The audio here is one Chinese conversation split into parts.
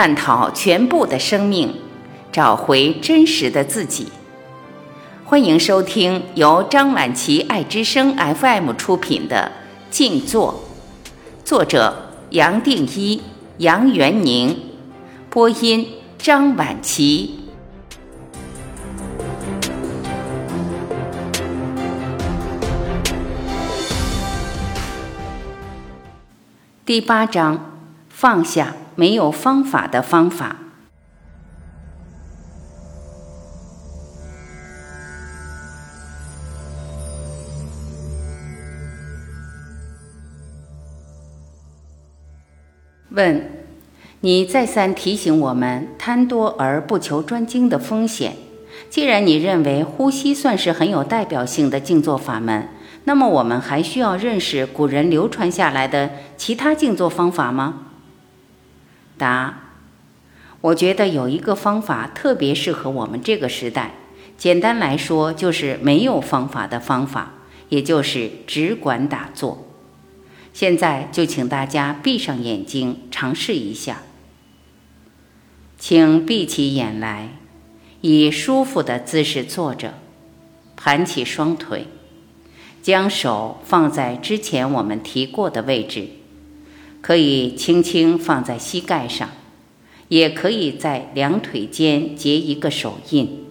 探讨全部的生命，找回真实的自己。欢迎收听由张晚琪爱之声 FM 出品的《静坐》，作者杨定一、杨元宁，播音张晚琪。第八章：放下没有方法的方法。问：你再三提醒我们贪多而不求专精的风险。既然你认为呼吸算是很有代表性的静坐法门，那么我们还需要认识古人流传下来的其他静坐方法吗？答：我觉得有一个方法特别适合我们这个时代。简单来说，就是没有方法的方法，也就是只管打坐。现在就请大家闭上眼睛，尝试一下。请闭起眼来，以舒服的姿势坐着，盘起双腿。将手放在之前我们提过的位置，可以轻轻放在膝盖上，也可以在两腿间结一个手印。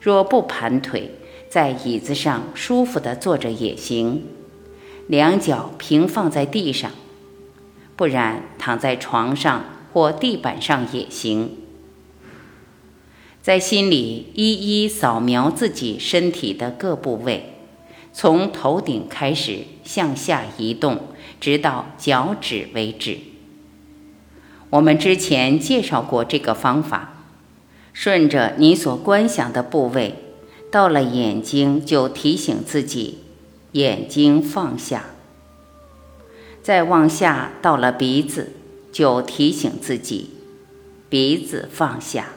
若不盘腿，在椅子上舒服地坐着也行，两脚平放在地上，不然躺在床上或地板上也行。在心里一一扫描自己身体的各部位。从头顶开始向下移动，直到脚趾为止。我们之前介绍过这个方法，顺着你所观想的部位，到了眼睛就提醒自己眼睛放下；再往下到了鼻子，就提醒自己鼻子放下，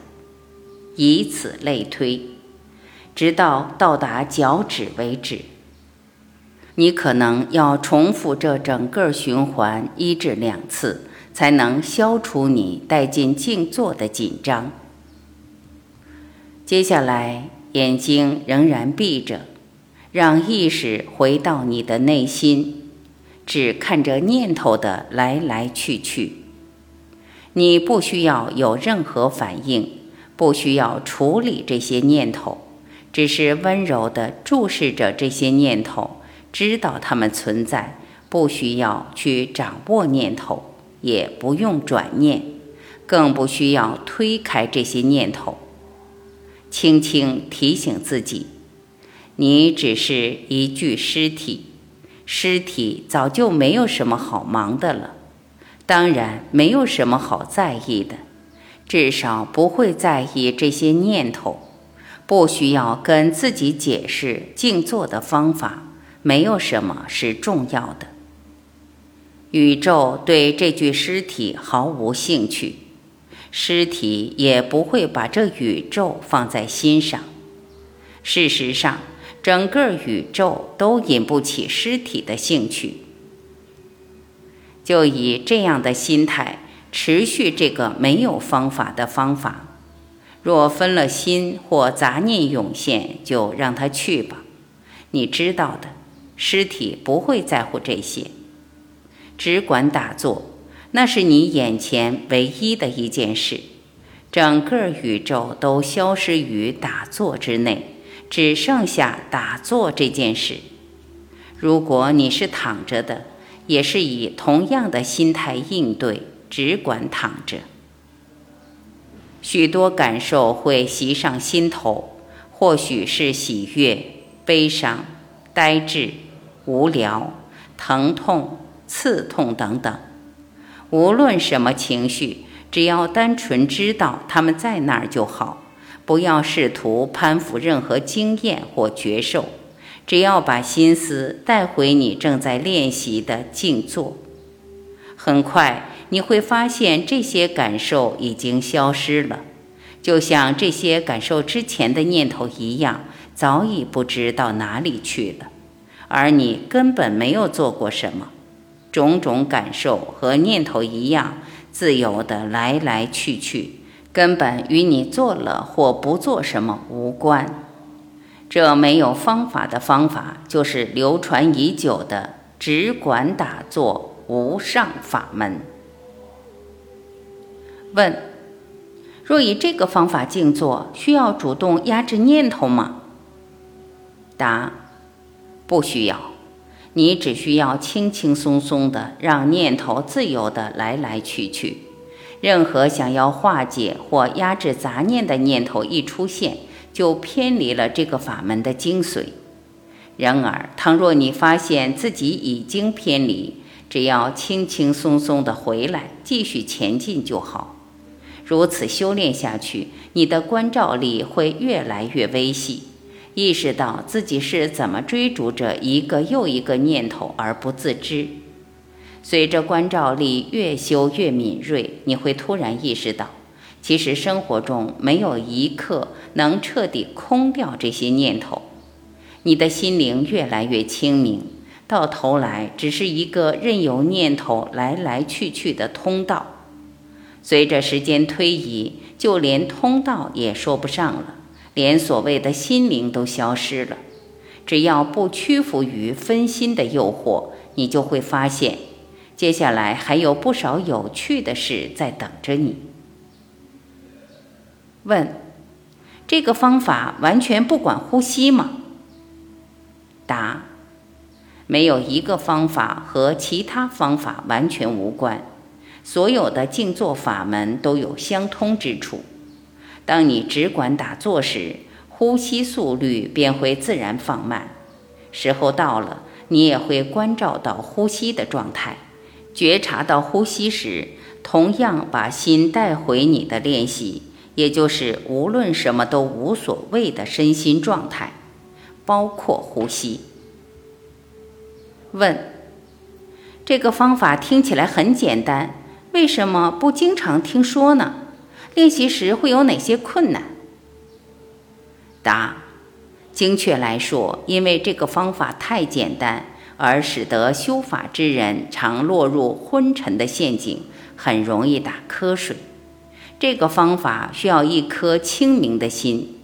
以此类推，直到到达脚趾为止。你可能要重复这整个循环一至两次，才能消除你带进静坐的紧张。接下来，眼睛仍然闭着，让意识回到你的内心，只看着念头的来来去去。你不需要有任何反应，不需要处理这些念头，只是温柔地注视着这些念头。知道它们存在，不需要去掌握念头，也不用转念，更不需要推开这些念头。轻轻提醒自己：你只是一具尸体，尸体早就没有什么好忙的了，当然没有什么好在意的，至少不会在意这些念头。不需要跟自己解释静坐的方法。没有什么是重要的。宇宙对这具尸体毫无兴趣，尸体也不会把这宇宙放在心上。事实上，整个宇宙都引不起尸体的兴趣。就以这样的心态持续这个没有方法的方法。若分了心或杂念涌现，就让它去吧。你知道的。尸体不会在乎这些，只管打坐，那是你眼前唯一的一件事。整个宇宙都消失于打坐之内，只剩下打坐这件事。如果你是躺着的，也是以同样的心态应对，只管躺着。许多感受会袭上心头，或许是喜悦、悲伤、呆滞。无聊、疼痛、刺痛等等，无论什么情绪，只要单纯知道他们在那儿就好，不要试图攀附任何经验或觉受，只要把心思带回你正在练习的静坐。很快你会发现这些感受已经消失了，就像这些感受之前的念头一样，早已不知到哪里去了。而你根本没有做过什么，种种感受和念头一样，自由的来来去去，根本与你做了或不做什么无关。这没有方法的方法，就是流传已久的只管打坐无上法门。问：若以这个方法静坐，需要主动压制念头吗？答：不需要，你只需要轻轻松松的让念头自由的来来去去。任何想要化解或压制杂念的念头一出现，就偏离了这个法门的精髓。然而，倘若你发现自己已经偏离，只要轻轻松松的回来，继续前进就好。如此修炼下去，你的关照力会越来越微细。意识到自己是怎么追逐着一个又一个念头而不自知，随着关照力越修越敏锐，你会突然意识到，其实生活中没有一刻能彻底空掉这些念头。你的心灵越来越清明，到头来只是一个任由念头来来去去的通道。随着时间推移，就连通道也说不上了。连所谓的心灵都消失了。只要不屈服于分心的诱惑，你就会发现，接下来还有不少有趣的事在等着你。问：这个方法完全不管呼吸吗？答：没有一个方法和其他方法完全无关，所有的静坐法门都有相通之处。当你只管打坐时，呼吸速率便会自然放慢。时候到了，你也会关照到呼吸的状态，觉察到呼吸时，同样把心带回你的练习，也就是无论什么都无所谓的身心状态，包括呼吸。问：这个方法听起来很简单，为什么不经常听说呢？练习时会有哪些困难？答：精确来说，因为这个方法太简单，而使得修法之人常落入昏沉的陷阱，很容易打瞌睡。这个方法需要一颗清明的心，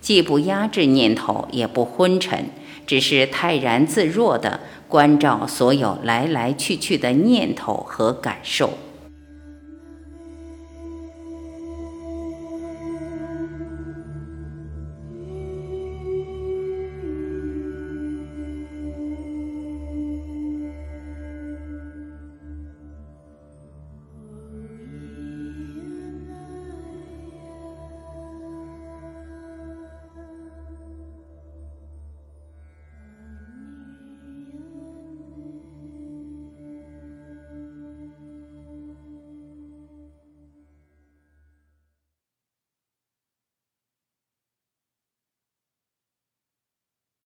既不压制念头，也不昏沉，只是泰然自若地关照所有来来去去的念头和感受。